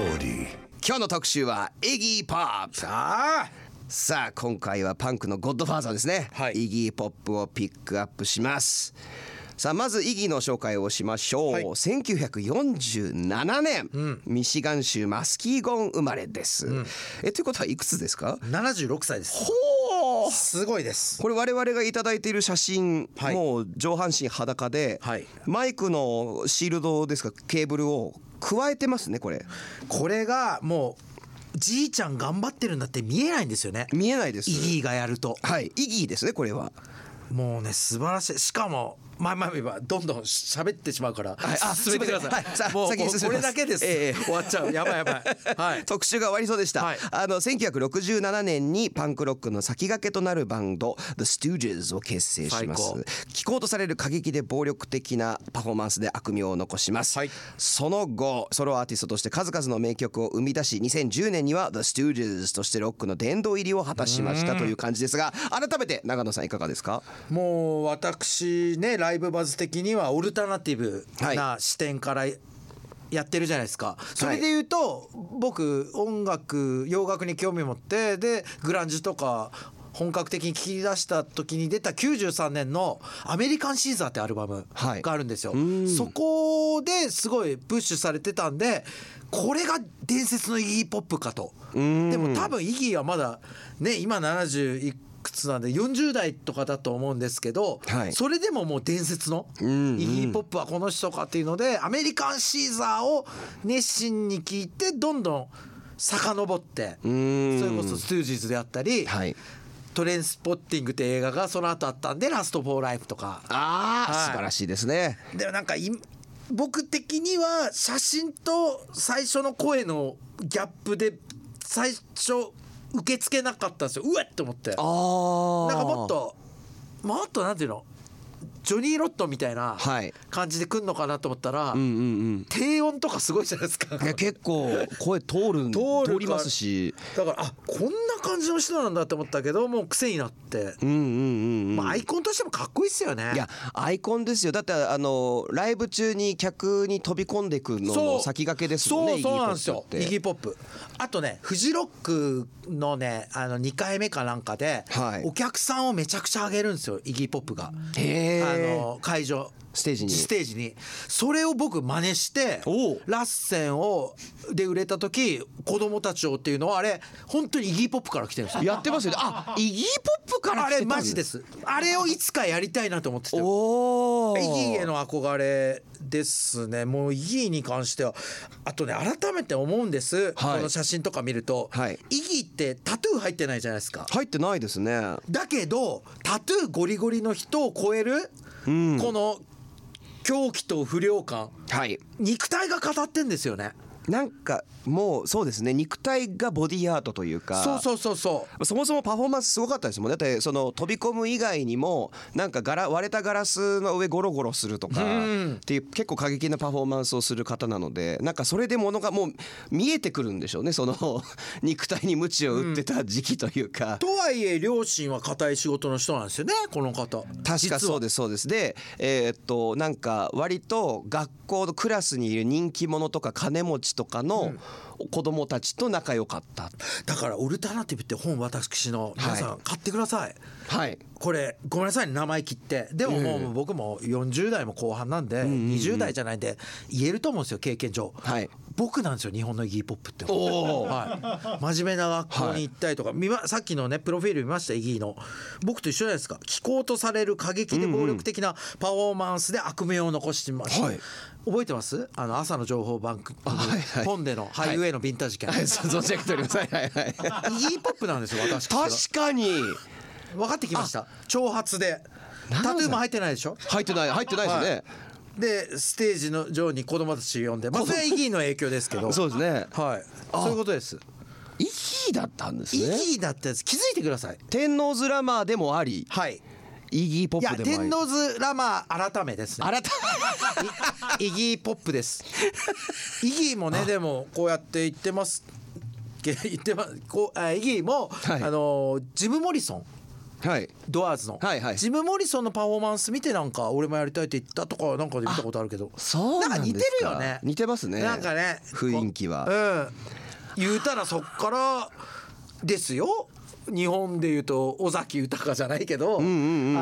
今日の特集はイギー・ポップ。さあ。さあ今回はパンクのゴッドファーザーですね、はい。イギー・ポップをピックアップします。さあまずイギーの紹介をしましょう、はい。1947年、ミシガン州マスキーゴン生まれです、えということはいくつですか？76歳です。ほう。すごいです。これ我々がいただいている写真、はい。もう上半身裸で、はい。マイクのシールドですか？ケーブルを加えてますねこれ。これがもうじいちゃん頑張ってるんだって見えないんですよね。見えないです。イギーがやると。はい。イギーですねこれは。もうね素晴らしい。しかもまあまあまあどんどん喋ってしまうから、はいあ進めてください、すいませんはいもう先これだけです、ええ終わっちゃう。やばいやばい。はい。特集が終わりそうでした、はい。あの1967年にパンクロックの先駆けとなるバンド The Stooges を結成します。最高。機構とされる過激で暴力的なパフォーマンスで悪名を残します、はい。その後ソロアーティストとして数々の名曲を生み出し2010年には The Stooges としてロックの殿堂入りを果たしましたという感じですが改めて長野さんいかがですか？もう私ねライブバズ的にはオルタナティブな視点からやってるじゃないですか、それで言うと僕音楽洋楽に興味持ってでグランジとか本格的に聴き出した時に出た93年の「アメリカン・シーザー」ってアルバムはい。があるんですよ。そこですごいプッシュされてたんでこれが伝説のイギー・ポップかと。でも多分イギーはまだね今70いくつなんで40代とかだと思うんですけど、はい。それでももう伝説のイギー・ポップはこの人かっていうのでアメリカン・シーザーを熱心に聞いてどんどん遡ってそん。れこそストゥージーズであったり、はい。トレインスポッティングって映画がその後あったんで「ラスト・フォー・ライフ」とか。あー、はい。素晴らしいですね。でもなんかい僕的には写真と最初の声のギャップで最初受け付けなかったんですよ。うわっと思って。あー。なんかもっともっとなんていうの？ジョニー・ロットみたいなはい。感じで来んのかなと思ったら、うんうんうん。低音とかすごいじゃないですか。いや結構声通る ん通りますし。だからあこんな感じの人なんだって思ったけどもう癖になって、うんうんうんうん。まあ、アイコンとしてもかっこいいっすよね。いやアイコンですよ。だってあのライブ中に客に飛び込んでいくのの先駆けですもんねそうそうなんですよ。イギイーポップ。あとねフジロックのねあの2回目かなんかで、はい。お客さんをめちゃくちゃ上げるんですよイギーポップが。へー。あの会場ステージに。ステージに。それを僕真似してラッセンをで売れた時子供たちをっていうのはあれ本当にイギーポップから来てるんですよ。やってますよね。あイギーポップからあれ来てたんマジです。あれをいつかやりたいなと思ってておおイギーへの憧れですね。もうイギーに関してはあとね改めて思うんです、はい。この写真とか見ると、はい。イギーってタトゥー入ってないじゃないですか。入ってないですね。だけどタトゥーゴリゴリの人を超える、の狂気と不良感。はい。肉体が語ってんですよねなんかもうそうですね肉体がボディアートというか。そうそうそうそう。そもそもパフォーマンスすごかったですもんね。だってその飛び込む以外にもなんかガラ割れたガラスの上ゴロゴロするとかうん。っていう結構過激なパフォーマンスをする方なのでなんかそれでものがもう見えてくるんでしょうね。その 肉体に鞭を打ってた時期というか。とはいえ両親は固い仕事の人なんですよねこの方。確かそうですそうです。でえーっとなんか割と学校のクラスにいる人気者とか金持ちとかの子供たちと仲良かった、だからオルタナティブって本私の皆さはん買ってください、はい。これごめんなさいね名前切って。でももう僕も40代も後半なんで20代じゃないんで言えると思うんですよ経験上。はい。僕なんですよ日本のイギーポップって。おー。はい、真面目な学校に行ったりとか、見まさっきのねプロフィール見ましたイギーの。僕と一緒じゃないですか。気候とされる過激で暴力的なパフォーマンスで悪名を残してました、はい。覚えてます？あの朝の情報番組、はいはい。本でのハイウェイのビンター事件、はい存じ上げております。はいはいはい。イギーポップなんですよ私確かに。分かってきました。長髪で。タトゥーも入ってないでしょ？入ってない入ってないですね、でステージの上に子供たち呼んでまあそれはイギーの影響ですけど。そうですね。はい。そういうことです。イギーだったんですイギねーだったやつ。気づいてください。天王洲ラマーでもあり。はいイギーポいやップでもあり。天王洲ラマー改めですね。改イイギーポップです。イギーもねでもこうやって言ってますけ 言ってます。こうあイギーも、はい。あのジム・モリソン。はい。ドアーズの、はいはい。ジム・モリソンのパフォーマンス見てなんか俺もやりたいって言ったとかなんかで見たことあるけど。そうなんですか。なんか似てるよね。似てますね。なんかね雰囲気は。うん。言うたらそっからですよ日本で言うと尾崎豊じゃないけど、ああ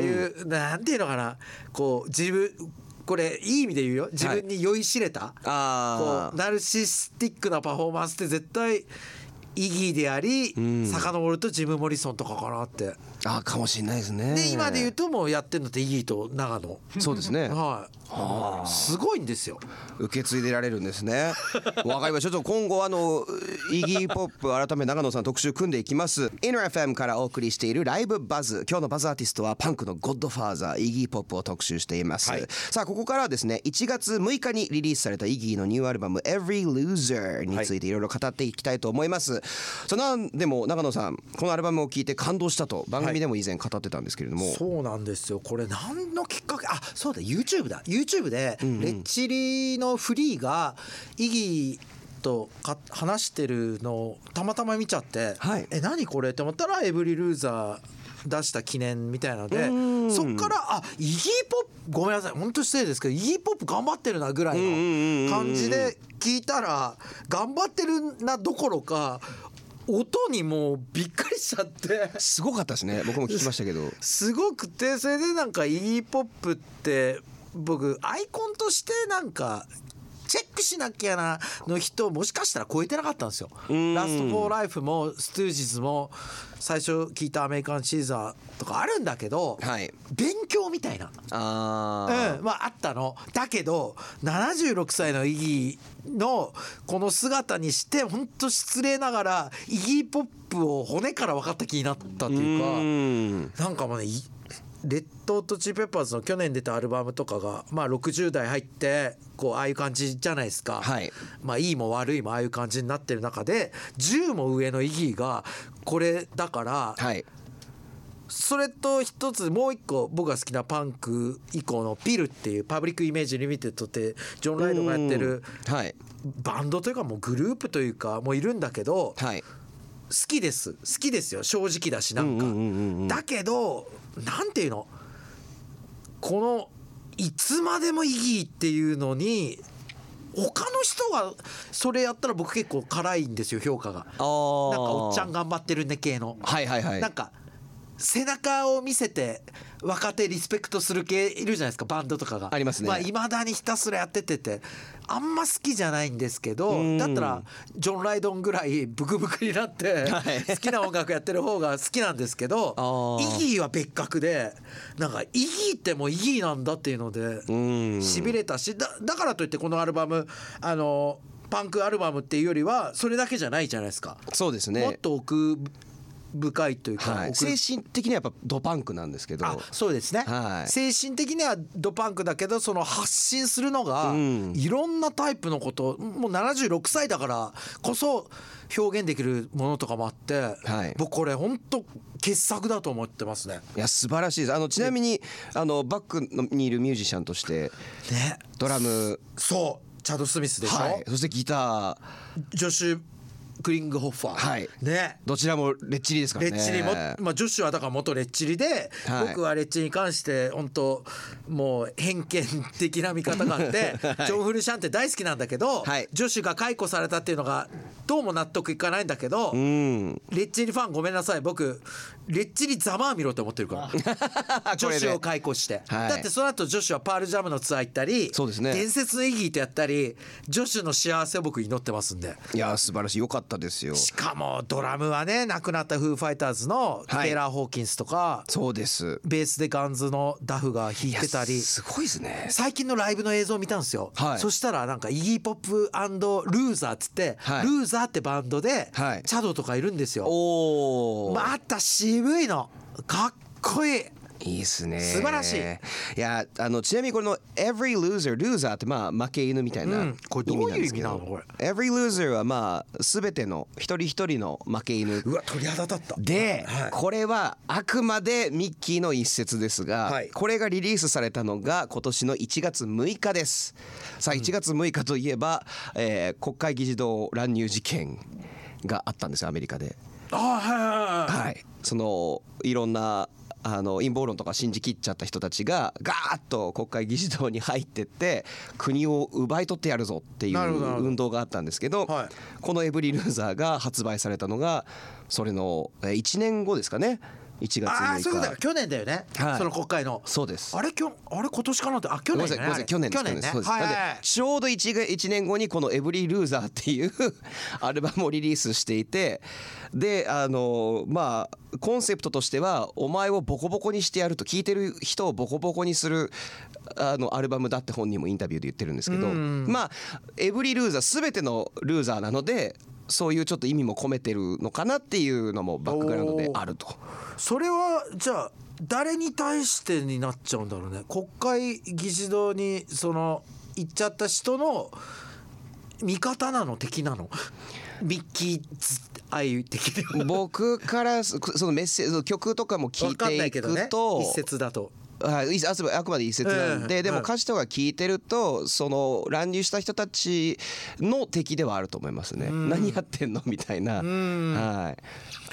いうなんていうのかなこう自分これいい意味で言うよ。自分に酔いしれた、あこうナルシスティックなパフォーマンスって絶対イギーであり、ん。遡るとジム・モリソンとかかなって。ああかもしれないですね。で今で言うともうやってんのってイギーと長野そうですね。はい。すごいんですよ。受け継いでられるんですね。わかりました。ちょっと今後あのイギーポップ改め長野さん特集組んでいきます。InnerFM からお送りしているライブバズ。今日のバズアーティストはパンクのゴッドファーザーイギーポップを特集しています、はい。さあここからはですね1月6日にリリースされたイギーのニューアルバム Every Loser についていろいろ語っていきたいと思います、さあなんでも長野さんこのアルバムを聴いて感動したと番組でも以前語ってたんですけれども、そうなんですよ。これ何のきっかけ？あそうだ。YouTube だ。YouTube でレッチリのフリーがイギーとか話してるのをたまたま見ちゃって、はい。え何これ？って思ったら「エブリルーザー」出した記念みたいなのでん。そっからあイギーポップごめんなさい本当失礼ですけどイギーポップ頑張ってるなぐらいの感じで聞いたら頑張ってるなどころか音にもうびっくりしちゃって。すごかったですね。僕も聞きましたけど。すごくてそれでなんかイギーポップって僕アイコンとしてなんかチェックしなきゃなの人もしかしたら超えてなかったんですよ。んラスト・フォー・ライフもストゥージズも最初聞いたアメリカン・シーザーとかあるんだけど、はい勉強みたいな。あーうん、まああったのだけど76歳のイギーのこの姿にして本当失礼ながらイギーポップを骨から分かった気になったっていうか。うんなんかもうねレッド・ホット・チリ・ペッパーズの去年出たアルバムとかがまあ60代入ってこうああいう感じじゃないですか、はい。まあいいも悪いもああいう感じになってる中で10も上のイギーがこれだからはい。それと一つもう一個僕が好きなパンク以降のピルっていうパブリックイメージリミテッドってジョン・ライドンがやってるはい。バンドというかもうグループというかもういるんだけどはい。好きです。好きですよ。正直だしなんか、うんうんうんうんだけどなんていうの？このいつまでもイギーっていうのに他の人がそれやったら僕結構辛いんですよ評価が。なんかおっちゃん頑張ってるね系の。はいはいはい。なんか背中を見せて若手リスペクトする系いるじゃないですかバンドとかが。ありますね。まあ、未だにひたすらやってててあんま好きじゃないんですけどうんだったらジョン・ライドンぐらいブクブクになってはい。好きな音楽やってる方が好きなんですけど イギーは別格でなんかイギーってもうイギーなんだっていうのでうん。しびれたしだだからといってこのアルバムあのパンクアルバムっていうよりはそれだけじゃないじゃないですか。そうですね。もっと奥深いというか、はい、奥精神的にはやっぱドパンクなんですけど。あそうですね、はい。精神的にはドパンクだけどその発信するのが、うん。いろんなタイプのこともう76歳だからこそ表現できるものとかもあって、はい。僕これ本当傑作だと思ってますね。いや素晴らしいです。あのちなみにあのバックにいるミュージシャンとしてね。ドラム。そう。チャド・スミスでしょ、はい。そしてギター。ジョシュ・クリングホッファー、はい。ね。どちらもレッチリですからね。レッチリ。も、まあ、女子はだから元レッチリで、はい。僕はレッチリに関して本当もう偏見的な見方があって、はい。ジョン・フルシャンって大好きなんだけど、はい。女子が解雇されたっていうのがどうも納得いかないんだけど、うん。レッチリファンごめんなさい。僕レッチリざまあみろって思ってるから。女子を解雇して、はい。だってその後女子はパールジャムのツアー行ったりそうですね。伝説のイギーとやったり女子の幸せを僕祈ってますんで。いや素晴らしい。良かったですよ。しかもドラムはね亡くなったフーファイターズのはい。テイラー・ホーキンスとか、そうです。ベースでガンズのダフが弾いてたり。すごいですね。最近のライブの映像を見たんですよ、はい。そしたらなんかイギー・ポップルーザーっつって、はい。ルーザーってバンドで、はい。チャドとかいるんですよ。また渋いの。かっこいい。いいっすね。素晴らしい。いやあのちなみにこの Every loser loser ってまあ負け犬みたいなうん。これどういう意味なのこ Every loser はまあ全ての一人一人の負け犬。うわ鳥肌立った。で、はい。これはあくまでミッキーの一節ですが、はい。これがリリースされたのが今年の1月6日です。さあ1月6日といえば、えー国会議事堂乱入事件があったんですよアメリカで。あはいはいはいはい、そのいろんなあの陰謀論とか信じきっちゃった人たちがガーッと国会議事堂に入ってって国を奪い取ってやるぞっていう運動があったんですけど、はい。この「エブリルーザー」が発売されたのがそれのえー1年後ですかね1月6ああそういうこと日だ去年だよね、はい。その国会の。そうです。あれきょあれ今年かなって？あ去年なさいごめんなさい去年去年ね。はい。はいちょうど 1, が1年後にこの「エブリルーザー」っていうアルバムをリリースしていてであのまあコンセプトとしてはお前をボコボコにしてやると聞いてる人をボコボコにするあのアルバムだって本人もインタビューで言ってるんですけどまあエブリルーザー全てのルーザーなのでそういうちょっと意味も込めてるのかなっていうのもバックグラウンドであると。それはじゃあ誰に対してになっちゃうんだろうね。国会議事堂にその行っちゃった人の味方なの？敵なの？ミッキーズ愛的僕からそそのメッセージ曲とかも聞いていくと一節だとはい、いああくまで一説なんで、ええでも歌詞とか聞いてるとその乱入した人たちの敵ではあると思いますね。何やってんの？みたいな、はい、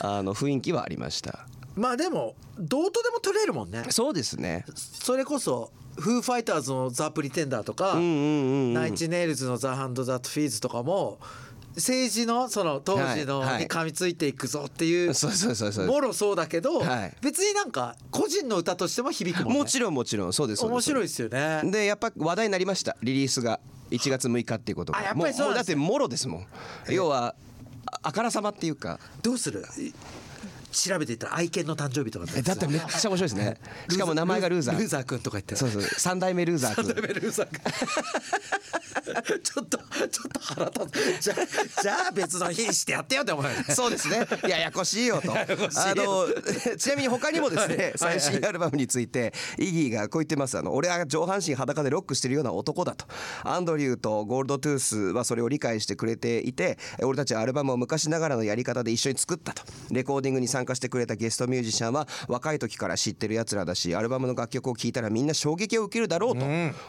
あの雰囲気はありました。まあでもどうとでも取れるもんね。そうですね。それこそフーファイターズのザ・プリテンダーとか、うんうんうん。ナイチネイルズのザ・ハンド・ザ・フィーズとかも政治のその当時のに噛みついていくぞっていうそうそうそうそう。もろそうだけど、はい。別になんか個人の歌としても響くもんね。もちろんもちろんそうです。面白いですよね。でやっぱ話題になりました。リリースが1月6日っていうことが。あやっぱりそうもうもうだってもろですもん。要はああからさまっていうか。どうする？い調べていったら愛犬の誕生日とかえだってめっちゃ面白いですね。しかも名前がルーザー。ルーザー。くんとか言って。そうそう。3代目ルーザー君ルーザーくん。ちょっとちょっと腹立つ。じゃあじゃあ別の日にしてやってよって思うよね。そうですね。ややこしいよと。あの ちなみに他にもですね、はい。最新アルバムについてイギーがこう言ってます。あの俺は上半身裸でロックしてるような男だと。アンドリューとゴールドトゥースはそれを理解してくれていて、俺たちはアルバムを昔ながらのやり方で一緒に作ったと。レコーディングに参加してくれたゲストミュージシャンは若い時から知ってる奴らだし、アルバムの楽曲を聴いたらみんな衝撃を受けるだろうと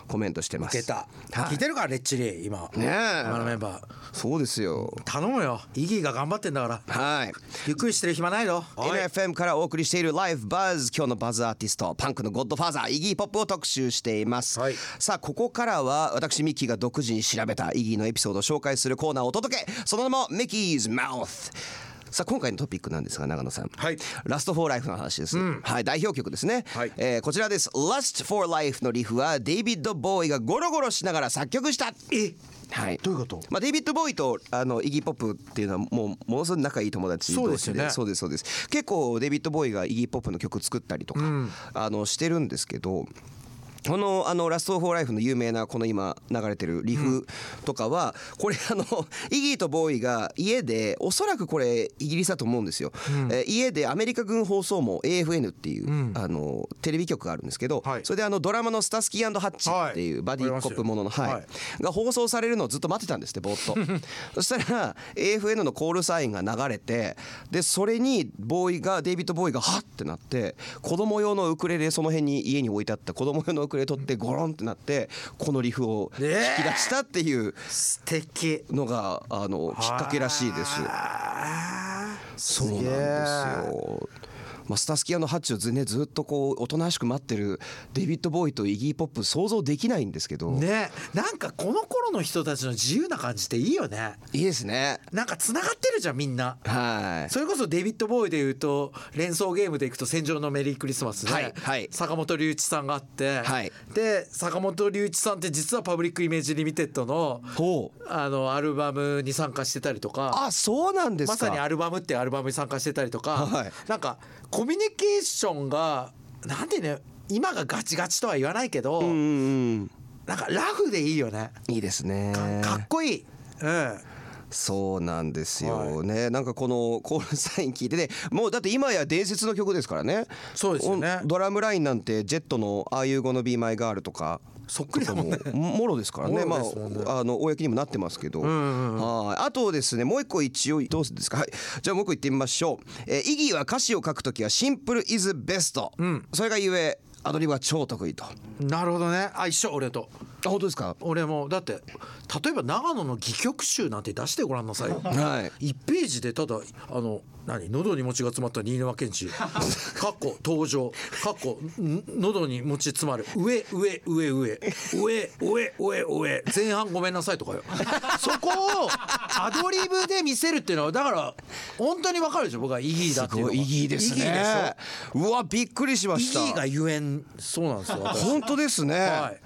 コメントしてます。受けた、はい。聞いてるからレッチリ今。ねえ。今のメンバー。そうですよ。頼むよ。イギーが頑張ってんだから。はい。ゆっくりしてる暇ないの NFM からお送りしている Live Buzz 今日のバズアーティストパンクのゴッドファーザーイギーポップを特集しています、はい。さあここからは私ミッキーが独自に調べたイギーのエピソードを紹介するコーナーをお届けその名もミッキーズマウスさあ今回のトピックなんですが長野さん、はい。ラストフォーライフの話です、はい代表曲ですね、はい。えーこちらです。Lust for Life のリフはデイビッド・ボーイがゴロゴロしながら作曲した。え？はい、どういうこと？まあ、デイビッド・ボーイとあのイギー・ポップっていうのはもうものすごい仲いい友達同士そうですよね。そうですそうです。結構デイビッド・ボーイがイギー・ポップの曲作ったりとか、あのしてるんですけどこのあのラスト・フォー・ライフの有名なこの今流れてるリフとかは、これあのイギーとボーイが家でおそらくこれイギリスだと思うんですよ、えー家でアメリカ軍放送網 AFN っていう、あのテレビ局があるんですけど、はい。それであのドラマの「スタスキーハッチ」っていうバディコップものの、はい。はい。が放送されるのをずっと待ってたんですってぼーっと。そしたら AFN のコールサインが流れてでそれにボーイがデイビッド・ボーイがハッってなって子供用のウクレレその辺に家に置いてあった子供用のウクレレ取ってゴロンってなってこのリフを引き出したっていう素敵のがあのきっかけらしいです。そうなんですよ。まあ、スタスキー&ハッチをず,、ね、ずっとこうおとなしく待ってるデイビッド・ボウイとイギー・ポップ想像できないんですけど、ね。なんかこの頃の人たちの自由な感じっていいよね。いいですね。なんかつながってるじゃんみんな。はい。それこそデビッド・ボウイでいうと連想ゲームでいくと「戦場のメリークリスマスね」はいはい。坂本龍一さんがあって、はい。で坂本龍一さんって実はパブリックイメージリミテッドのほう。あのアルバムに参加してたりとか。あそうなんですか。まさにアルバムってアルバムに参加してたりとか、はい。なんかコミュニケーションがなんでね今がガチガチとは言わないけど、うんうんなんかラフでいいよね。いいですね。かっこいい、うん、そうなんですよね、なんかこのコールサイン聞いてねもうだって今や伝説の曲ですからね。そうですよね。おドラムラインなんてジェットの「ああいう gonna be my girl」とかそっくりだもんね。ももろですからね。ね。ああの公にもなってますけど、はい。あとですねもう一個一応どうですか？はい。じゃあもう一個言ってみましょう、えーイギーは歌詞を書くときはシンプルイズベスト、それがゆえアドリブは超得意と。なるほどね。あ一緒俺とあ本当ですか？俺もだって例えば長野の戯曲集なんて出してごらんなさいよ。はい。1ページでただあの何？喉に餅が詰まった新沼謙治かっこ登場。かっこん喉に餅詰まる。上上上上。上上上上。前半ごめんなさいとかよ。そこをアドリブで見せるっていうのはだから本当にわかるでしょ？僕はイギーだっていうのがイギーですね。うわびっくりしました。ギーがゆえんそうなんですよ私。本当ですね、はい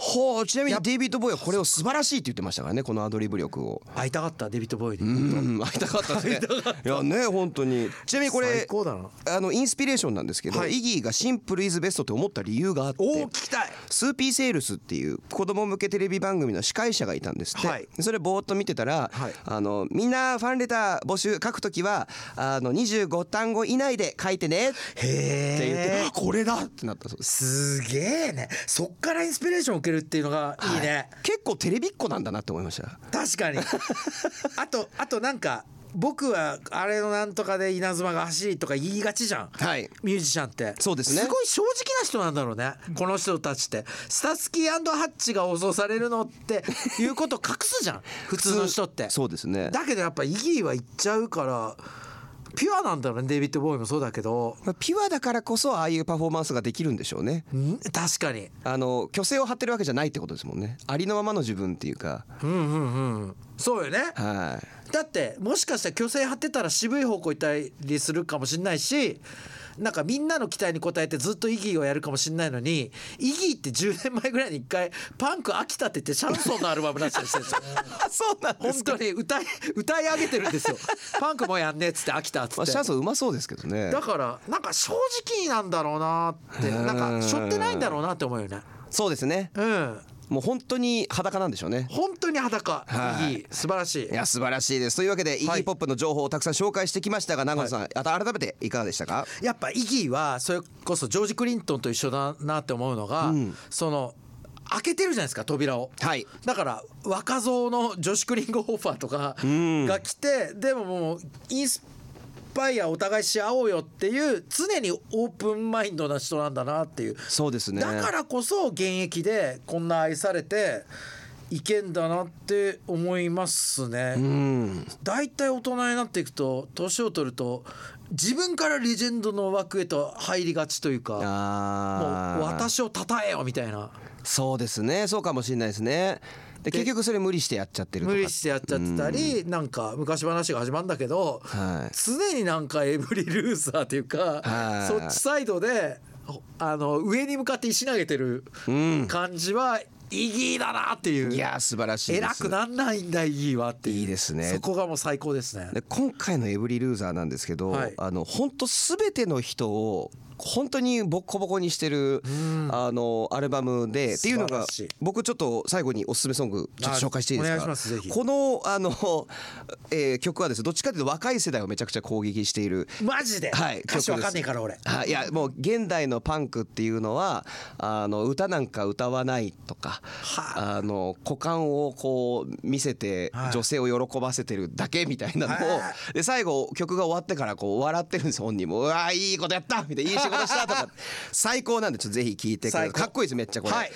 ほうちなみにデイビッド・ボーイはこれを素晴らしいって言ってましたからねこのアドリブ力を。会いたかったデビッド・ボーイにうん会いたかったですね。いやね本当に。ちなみにこれ最高だな。あのインスピレーションなんですけど、はい。イギーがシンプルイズベストって思った理由があっておお聞きたい。スーピーセールスっていう子供向けテレビ番組の司会者がいたんですって、はい。それぼーっと見てたら、はい。あのみんなファンレター募集書くときはあの25単語以内で書いてねって言ってこれだってなったそうです。すげえね。そっからインスピレーションを受けるっていうのがいいね、結構テレビっ子なんだなって思いました。確かに。あとあとなんか僕はあれのなんとかで稲妻が走りとか言いがちじゃん、はい。ミュージシャンって。そうですね。すごい正直な人なんだろうね。この人たちって。スタスキーハッチが放送されるのっていうことを隠すじゃん。普通の人って。そうですね。だけどやっぱイギーは言っちゃうからピュアなんだろうねデイビッド・ボーイもそうだけど。まあピュアだからこそああいうパフォーマンスができるんでしょうね。ん確かに。あの虚勢を張ってるわけじゃないってことですもんね。ありのままの自分っていうか。うんうんうんそうよね。はい。だってもしかしたら虚勢張ってたら渋い方向行ったりするかもしれないしなんかみんなの期待に応えてずっとイギーをやるかもしれないのにイギーって10年前ぐらいに一回パンク飽きたって言ってシャンソンのアルバム出したりしてるんですよ。そうなん本当に歌い歌い上げてるんですよ。パンクもやんねっつって飽きたっつまあ、ってシャンソンうまそうですけどね。だからなんか正直なんだろうなってなんかしょってないんだろうなって思うよね。そうですね。うんもう本当に裸なんでしょうね。本当に裸。はい。素晴らしい。いや素晴らしいです。というわけでイギーポップの情報をたくさん紹介してきましたが長野さん、あと改めていかがでしたか？やっぱイギーはそれこそジョージ・クリントンと一緒だなって思うのが、その開けてるじゃないですか扉を。はい。だから若造の女子クリンゴホファーとかが来て、でももうインスパイアお互いし合おうよっていう常にオープンマインドな人なんだなっていう。そうですね。だからこそ現役でこんな愛されていけんだなって思いますね。うん。大体大人になっていくと年を取ると自分からレジェンドの枠へと入りがちというかもう私を称えよみたいな。そうですね。そうかもしれないですねで結局それ無理してやっちゃってる無理してやっちゃってたりなんか昔話が始まるんだけどはい。常になんかエブリルーザーというかはい。そっちサイドであの上に向かって石投げてるうん。感じはイギーだなっていう。いや素晴らしい偉くなんないんだイギーはっていう。いいですね。そこがもう最高ですね。で今回の「エブリルーザー」なんですけど、はい。あの本当すべての人を本当にボッコボコにしてる、あのアルバムでっていうのが僕ちょっと最後におすすめソングちょっと紹介していいですか？あお願いしますぜひ。このあの、えー曲はですねどっちかというと若い世代をめちゃくちゃ攻撃しているマジで？はい歌詞わかんねえから俺。はい、いやもう現代のパンクっていうのはあの歌なんか歌わないとかはあ。の股間をこう見せてはい。女性を喜ばせてるだけみたいなのをはで最後曲が終わってからこう笑ってるんです本人も「うわーいいことやった!」みたいな「いい仕事した!」とか最高なんでちょっとぜひ聴いてくださいかっこいいですめっちゃこれ。はい